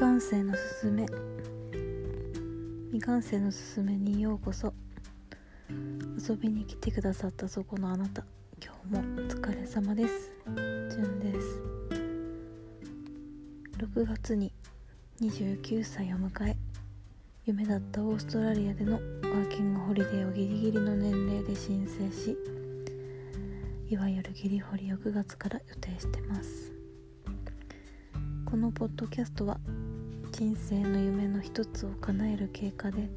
未完成のすすめ。未完成のすすめにようこそ。遊びに来てくださったそこのあなた。今日もお疲れ様です。じゅんです。6月に29歳を迎え夢だったオーストラリアでのワーキングホリデーをギリギリの年齢で申請しいわゆるギリホリを9月から予定してます。このポッドキャストは人生の夢の一つを叶える経過で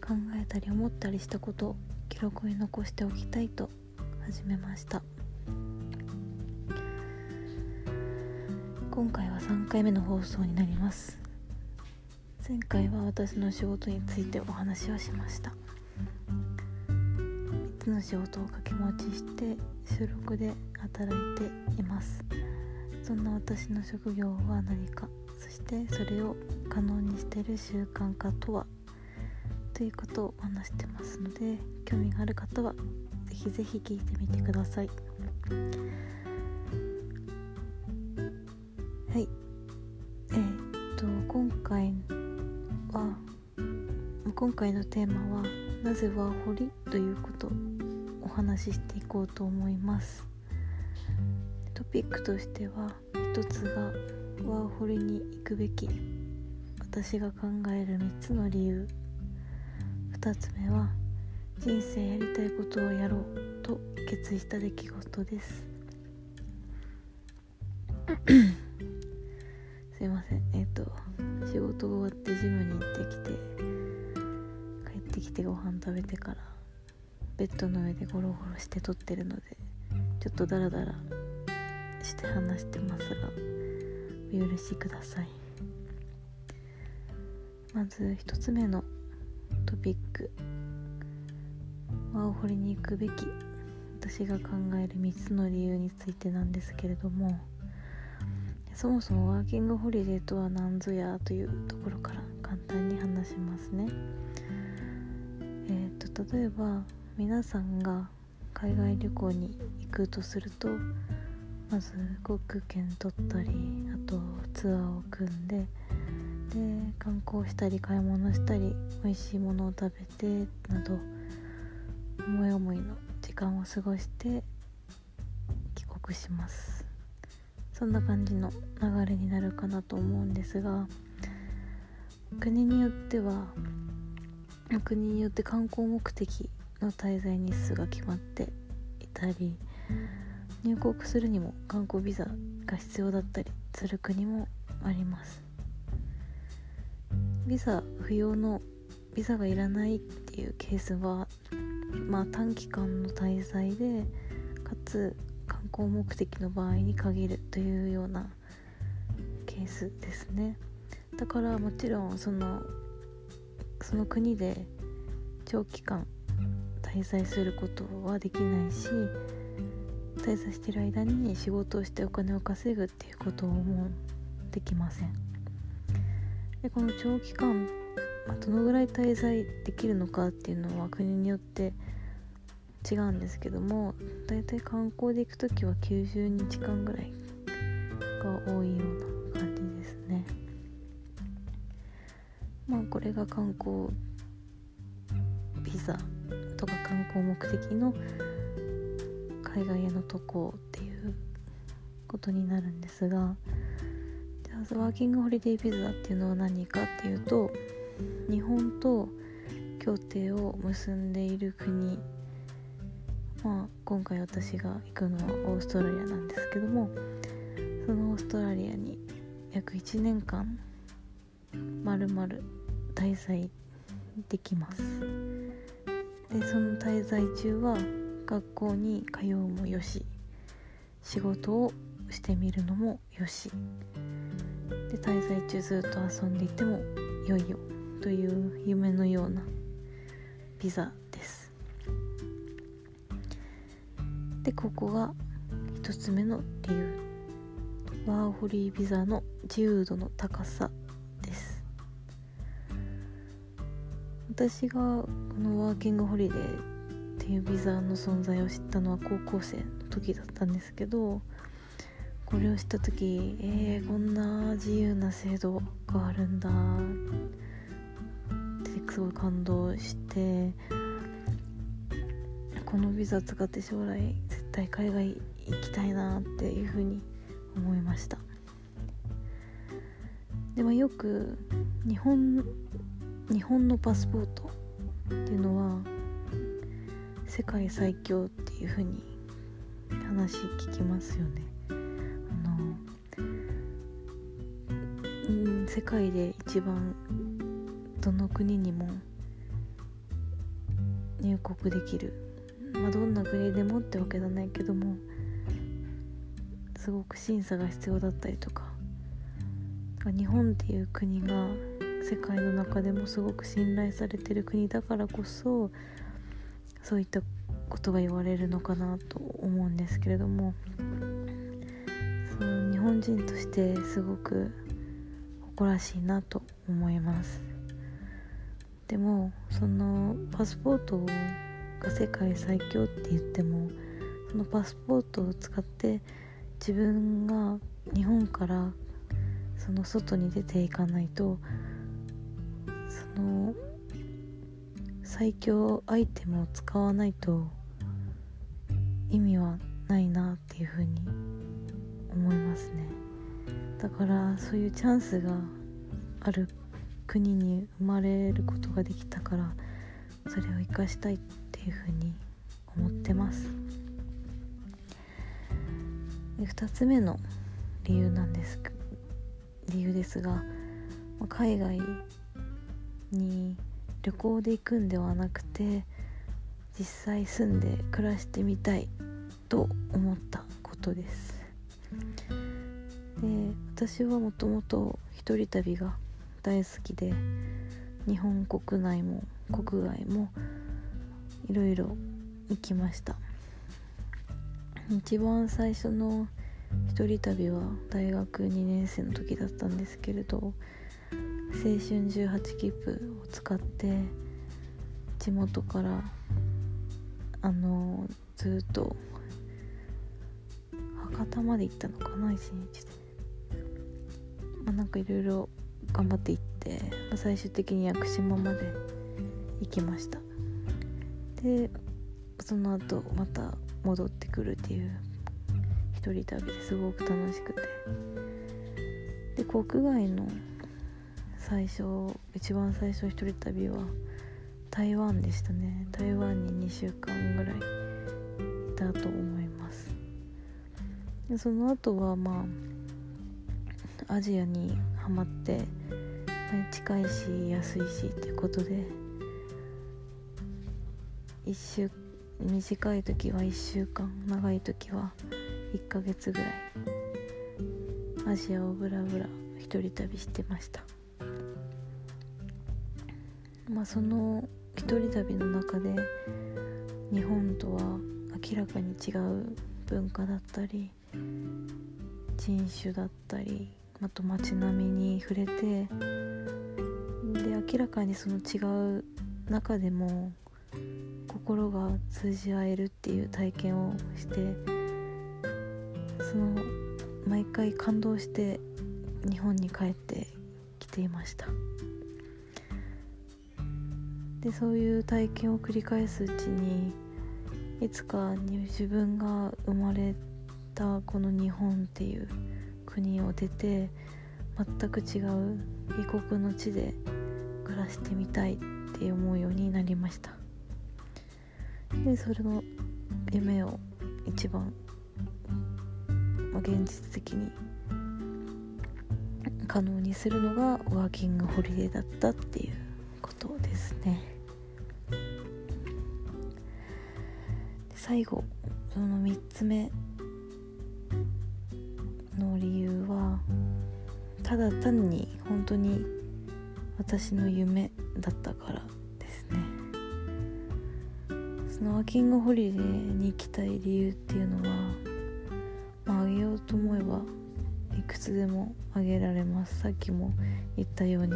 考えたり思ったりしたことを記録に残しておきたいと始めました。今回は3回目の放送になります。前回は私の仕事についてお話をしました。3つの仕事を掛け持ちして収録で働いています。そんな私の職業は何かそしてそれを可能にしている習慣化とは？ということを話してますので興味がある方はぜひぜひ聞いてみてください。はい。えー、っと今回は今回のテーマはなぜワーホリ？ということをお話ししていこうと思います。トピックとしては一つがワーホリに行くべき私が考える3つの理由。2つ目は人生やりたいことをやろうと決意した出来事です。すいません。えっ、ー、と仕事終わってジムに行ってきて帰ってきてご飯食べてからベッドの上でゴロゴロして撮ってるのでちょっとダラダラして話してますがお許しください。まず1つ目のトピック。ワーホリに行くべき。私が考える3つの理由についてなんですけれども。そもそもワーキングホリデーとは何ぞやというところから簡単に話しますね。えっ、ー、と例えば皆さんが海外旅行に行くとするとまず航空券取ったりあとツアーを組んでで観光したり買い物したり美味しいものを食べてなど思い思いの時間を過ごして帰国します。そんな感じの流れになるかなと思うんですが国によっては国によって観光目的の滞在日数が決まっていたり入国するにも観光ビザが必要だったりする国もあります。ビザ不要のビザがいらないっていうケースはまあ短期間の滞在でかつ観光目的の場合に限るというようなケースですね。だからもちろんそのその国で長期間滞在することはできないし滞在してる間に仕事をしてお金を稼ぐっていうこともできません。でこの長期間、ま、どのぐらい滞在できるのかっていうのは国によって違うんですけどもだいたい観光で行く時は90日間ぐらいが多いような感じですね。まあこれが観光ビザとか観光目的の海外への渡航っていうことになるんですがワーキングホリデービザっていうのは何かっていうと日本と協定を結んでいる国まあ今回私が行くのはオーストラリアなんですけどもそのオーストラリアに約1年間まるまる滞在できます。でその滞在中は学校に通うもよし仕事をしてみるのもよし。で滞在中ずっと遊んでいてもよいよという夢のようなビザです。でここが1つ目の理由。ワーホリービザの自由度の高さです。私がこのワーキングホリデーっていうビザの存在を知ったのは高校生の時だったんですけどこれを知った時えー、こんな自由な制度があるんだ。ってすごい感動してこのビザ使って将来絶対海外行きたいなっていうふうに思いました。でもよく日本日本のパスポートっていうのは世界最強っていうふうに話聞きますよね。世界で一番どの国にも入国できる。まあどんな国でもってわけじゃないけどもすごく審査が必要だったりとか。日本っていう国が世界の中でもすごく信頼されてる国だからこそそういったことが言われるのかなと思うんですけれども。その日本人としてすごく誇らしいなと思います。でもそのパスポートが世界最強って言ってもそのパスポートを使って自分が日本からその外に出ていかないとその最強アイテムを使わないと意味はないなっていうふうに思いますね。だからそういうチャンスがある国に生まれることができたからそれを生かしたいっていうふうに思ってます。で2つ目の理由なんです理由ですが海外に旅行で行くんではなくて実際住んで暮らしてみたいと思ったことです。私はもともと一人旅が大好きで日本国内も国外もいろいろ行きました。一番最初の一人旅は大学2年生の時だったんですけれど青春18切符を使って地元からあのずっと博多まで行ったのかな一日で。まあなんかいろいろ頑張って行って、まあ、最終的に屋久島まで行きました。でその後また戻ってくるっていう一人旅ですごく楽しくて。で国外の最初一番最初一人旅は台湾でしたね。台湾に2週間ぐらいいたと思います。でその後はまあアジアにハマって近いし安いしっていうことで1週短い時は1週間長い時は1ヶ月ぐらいアジアをブラブラ一人旅してました。まあその一人旅の中で日本とは明らかに違う文化だったり人種だったりあと街並みに触れてで明らかにその違う中でも心が通じ合えるっていう体験をしてその毎回感動して日本に帰ってきていました。でそういう体験を繰り返すうちにいつかに自分が生まれたこの日本っていう国を出て全く違う異国の地で暮らしてみたいって思うようになりました。でそれの夢を一番まあ、現実的に可能にするのがワーキングホリデーだったっていうことですね。最後その3つ目ただ単に本当に私の夢だったからですね。そのワーキングホリデーに行きたい理由っていうのはまあ、あげようと思えばいくつでもあげられます。さっきも言ったように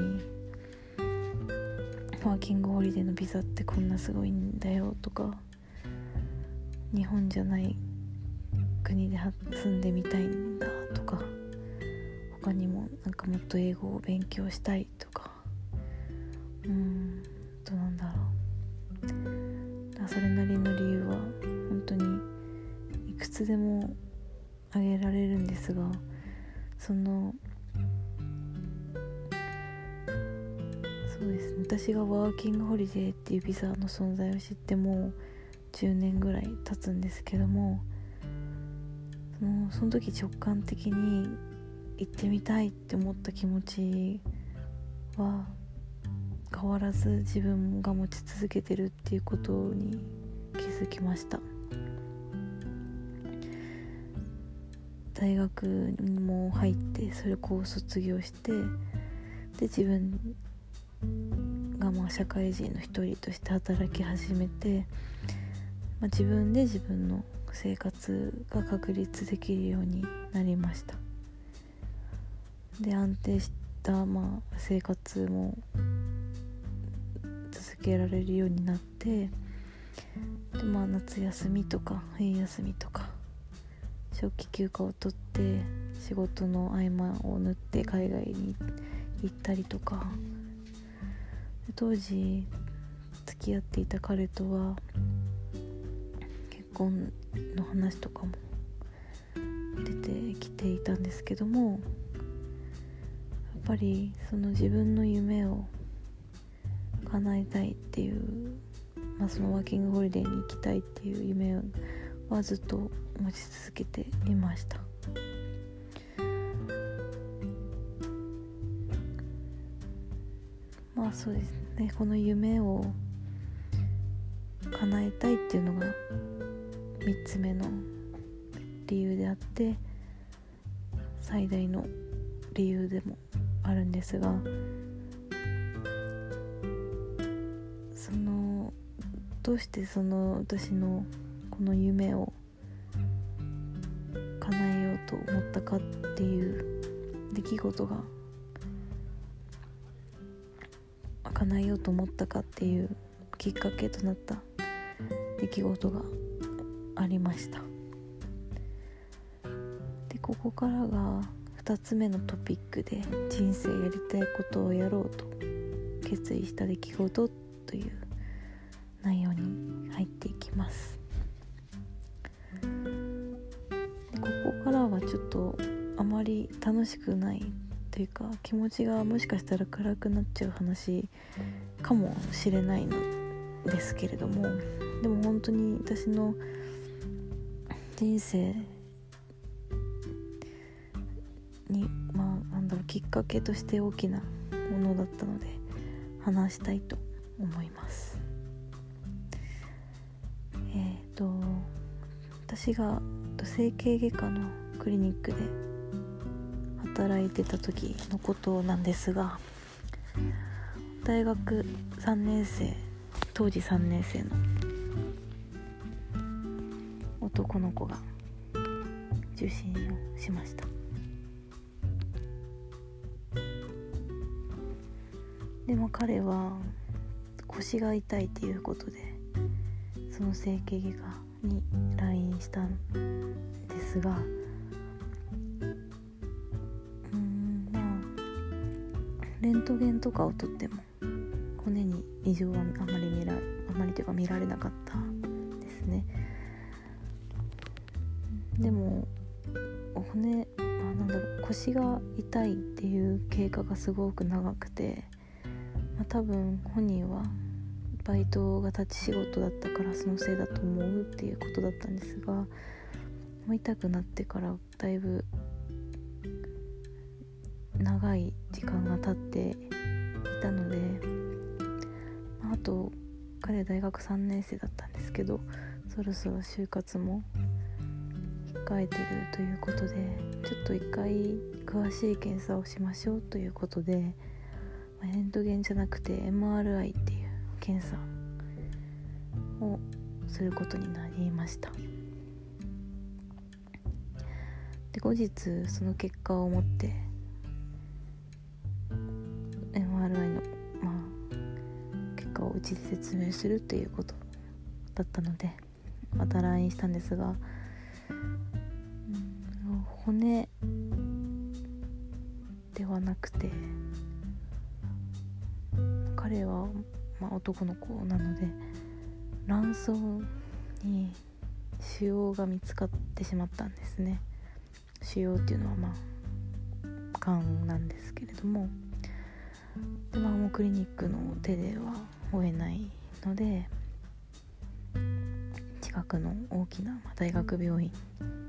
ワーキングホリデーのビザってこんなすごいんだよとか日本じゃない国で住んでみたいんだ他にもなんかもっと英語を勉強したいとか。うんどうなんだろう。それなりの理由は本当にいくつでも挙げられるんですがそのそうですね。私がワーキングホリデーっていうビザの存在を知っても10年ぐらい経つんですけどもそのその時直感的に行ってみたいって思った気持ちは変わらず自分が持ち続けてるっていうことに気づきました。大学にも入ってそれこう卒業してで自分がまあ社会人の一人として働き始めて、まあ、自分で自分の生活が確立できるようになりました。で安定したまあ生活も続けられるようになってでまあ夏休みとか冬休みとか長期休暇を取って仕事の合間を縫って海外に行ったりとか。当時付き合っていた彼とは結婚の話とかも出てきていたんですけどもぱりその自分の夢を叶えたいっていう、まあ、そのワーキングホリデーに行きたいっていう夢はずっと持ち続けていました。まあそうですね。この夢を叶えたいっていうのが3つ目の理由であって最大の理由でもあるんですがそのどうしてその私のこの夢を叶えようと思ったかっていう出来事が叶えようと思ったかっていうきっかけとなった出来事がありました。でここからが2つ目のトピックで人生やりたいことをやろうと決意した出来事という内容に入っていきます。ここからはちょっとあまり楽しくないというか気持ちがもしかしたら暗くなっちゃう話かもしれないのですけれどもでも本当に私の人生きっかけとして大きなものだったので話したいと思います。えっ、ー、と私が整形外科のクリニックで働いてた時のことなんですが大学3年生当時3年生の男の子が受診をしました。でも彼は腰が痛いっていうことでその整形外科に来院したんですがうんまあレントゲンとかを取っても骨に異常はあまり見らあまりというか見られなかったですね。でも骨あなんだろう腰が痛いっていう経過がすごく長くて、多分本人はバイトが立ち仕事だったからそのせいだと思うっていうことだったんですが痛くなってからだいぶ長い時間が経っていたのであと彼大学3年生だったんですけどそろそろ就活も控えてるということでちょっと一回詳しい検査をしましょうということでレントゲンじゃなくて MRI っていう検査をすることになりました。で後日その結果を持って MRI のまあ結果をうちで説明するということだったのでまた LINE したんですが、うん、骨ではなくて男の子なので卵巣に腫瘍が見つかってしまったんですね。腫瘍っていうのはまあがんなんですけれども。で、まあ、もうクリニックの手では追えないので近くの大きな大学病院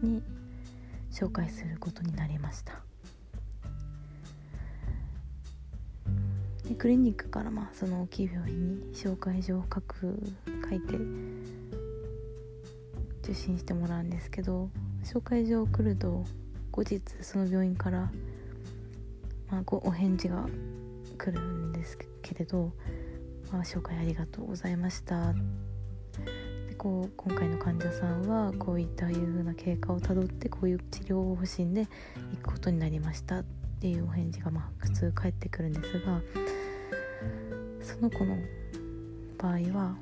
に紹介することになりました。でクリニックからまあその大きい病院に紹介状を書く書いて受診してもらうんですけど紹介状を送ると後日その病院から、まあ、ごお返事が来るんですけれど「まあ、紹介ありがとうございました」でこう今回の患者さんはこういったいう風な経過をたどってこういう治療方針で行くことになりました。っていうお返事がまあ普通返ってくるんですがその子の場合は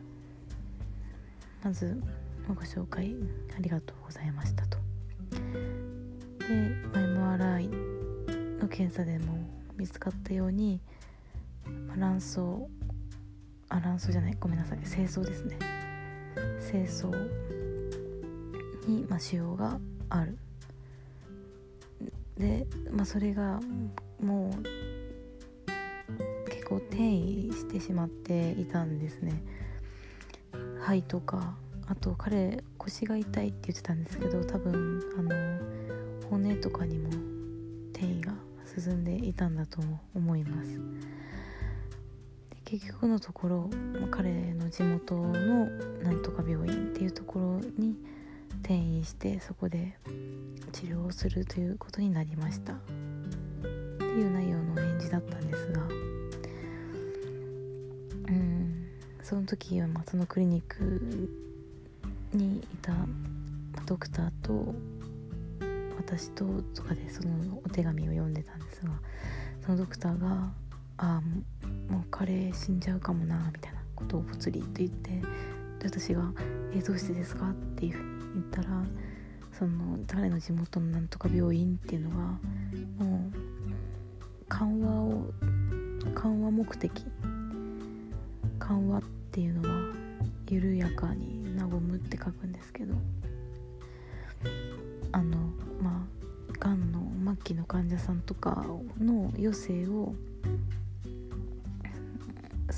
まずご紹介ありがとうございましたと。で MRI の検査でも見つかったように卵巣あ卵巣じゃないごめんなさい精巣ですね精巣に、まあ、腫瘍があるで、まあ、それがもう結構転移してしまっていたんですね。肺とかあと彼腰が痛いって言ってたんですけど多分あの骨とかにも転移が進んでいたんだと思います。結局のところ、まあ、彼の地元のなんとか病院っていうところに転院してそこで治療をするということになりました。っていう内容の返事だったんですが。うん。その時はまあそのクリニックにいたドクターと私ととかでそのお手紙を読んでたんですがそのドクターが「ああもう彼死んじゃうかもなみたいなことをぽつりと言ってで私が「えどうしてですか?」っていうふうに言ったらその誰の地元のなんとか病院っていうのがもう緩和を緩和目的緩和っていうのは緩やかに和むって書くんですけどあのまあがんの末期の患者さんとかの余生を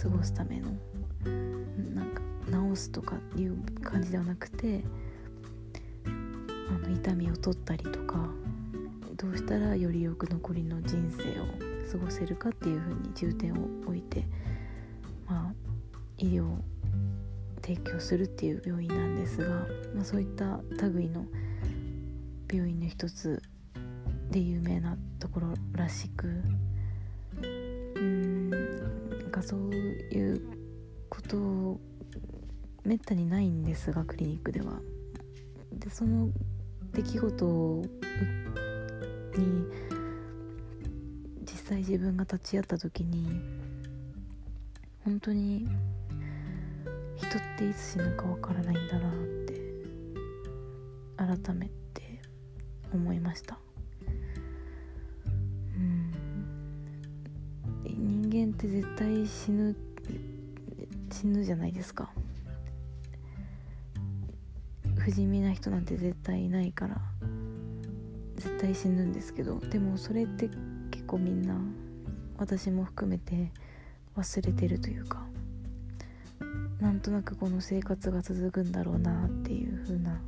過ごすためのなんか治すとかいう感じではなくての痛みを取ったりとかどうしたらよりよく残りの人生を過ごせるかっていうふうに重点を置いて、まあ、医療を提供するっていう病院なんですが、まあ、そういった類の病院の一つで有名なところらしくかそういうことをめったにないんですがクリニックでは。でその出来事に実際自分が立ち会った時に本当に人っていつ死ぬかわからないんだなって改めて思いました。人間って絶対死ぬ死ぬじゃないですか不死身な人なんて絶対ないから絶対死ぬんですけどでもそれって結構みんな私も含めて忘れてるというかなんとなくこの生活が続くんだろうなっていう風な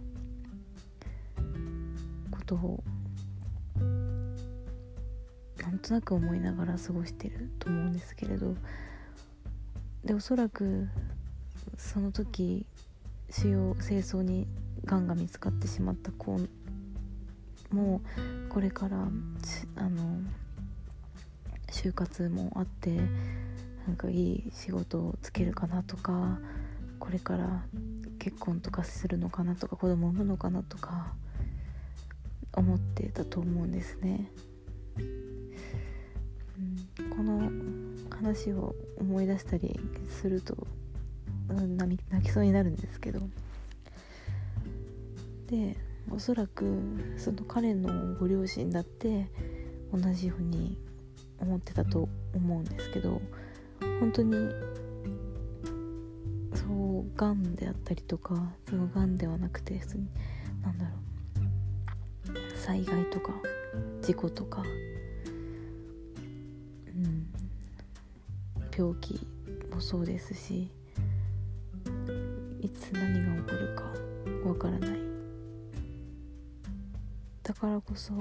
ことをなんとなく思いながら過ごしてると思うんですけれどでおそらくその時腫瘍清掃にがんが見つかってしまった子もこれからあの就活もあってなんかいい仕事をつけるかなとかこれから結婚とかするのかなとか子供を産むのかなとか思ってたと思うんですね。この話を思い出したりすると泣きそうになるんですけどでおそらくその彼のご両親だって同じように思ってたと思うんですけど本当にそうがんであったりとかそのがんではなくて普通に何だろう災害とか事故とか、うん、病気もそうですしいつ何が起こるかわからないだからこそ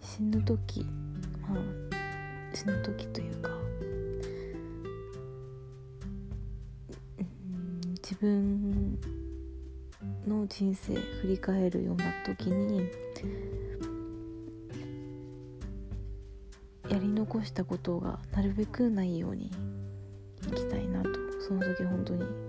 死ぬ時まあ死ぬ時というか、うん、自分の人生振り返るような時にやり残したことがなるべくないようにいきたいなとその時本当に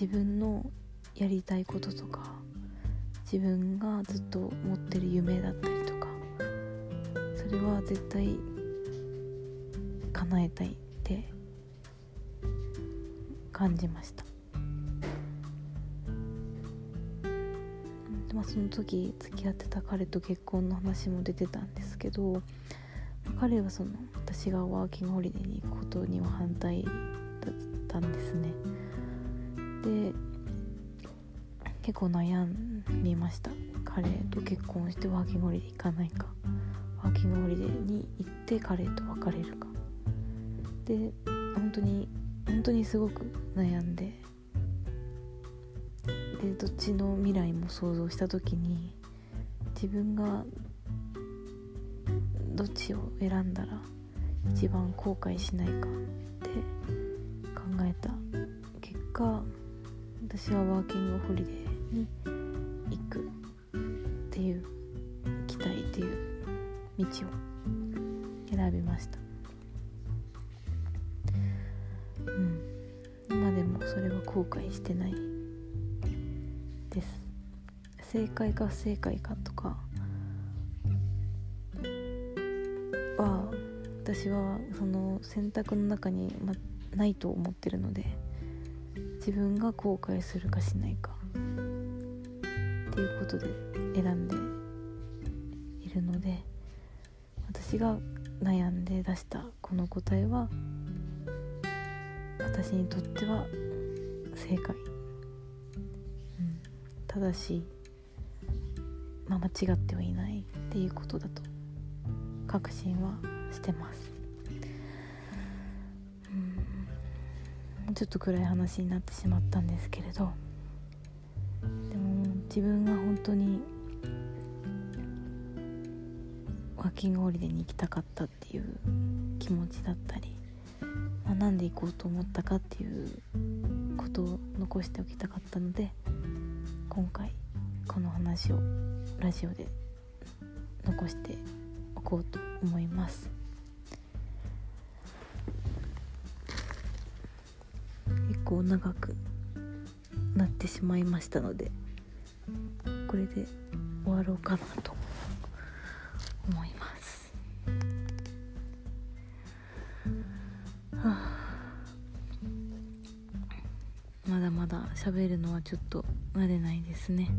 自分のやりたいこととか自分がずっと持ってる夢だったりとかそれは絶対叶えたいって感じました。まあその時付き合ってた彼と結婚の話も出てたんですけど彼はその私がワーキングホリデーに行くことには反対だったんですね。で結構悩みました。彼と結婚してワーキングホリデー行かないか。ワーキングホリデーに行って彼と別れるか。で本当に本当にすごく悩んで。でどっちの未来も想像した時に自分がどっちを選んだら一番後悔しないかって考えた結果私はワーキングホリデーに行くっていう行きたいっていう道を選びました。うん。今でもそれは後悔してないです。正解か不正解かとかは私はその選択の中に、ま、ないと思ってるので自分が後悔するかしないか。っていうことで選んでいるので私が悩んで出したこの答えは私にとっては正解、うん、正し、まあ、間違ってはいないっていうことだと確信はしてます。ちょっと暗い話になってしまったんですけれど。でも自分が本当にワーキングホリデーに行きたかったっていう気持ちだったり、まあ、なんで行こうと思ったかっていうことを残しておきたかったので今回この話をラジオで残しておこうと思います。構長くなってしまいましたのでこれで終わろうかなと思います、はあ、まだまだ喋るのはちょっと慣れないですね。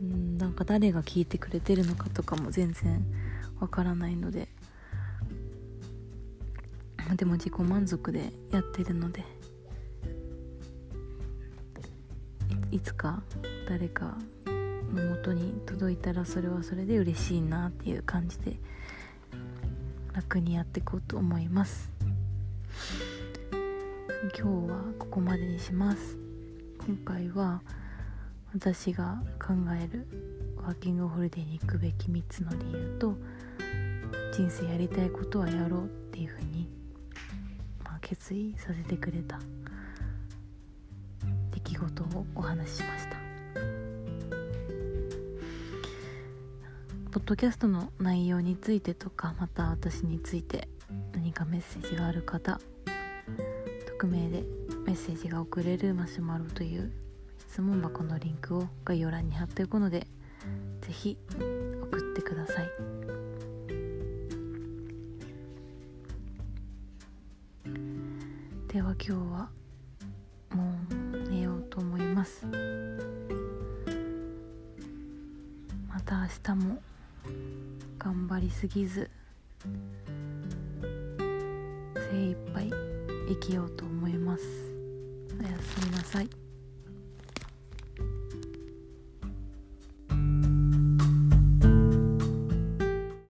うんなんか誰が聞いてくれてるのかとかも全然わからないので。でも自己満足でやってるので。いつか誰かのもとに届いたらそれはそれで嬉しいなっていう感じで楽にやっていこうと思います。今日はここまでにします。今回は私が考えるワーキングホリデーに行くべき3つの理由と人生やりたいことはやろうっていうふうにまあ決意させてくれた出来事をお話ししました。ポッドキャストの内容についてとかまた私について何かメッセージがある方匿名でメッセージが送れるマシュマロという質問箱のリンクを概要欄に貼っておくので是非送ってくだでは今日はもう寝ようと思います。また明日も頑張りすぎず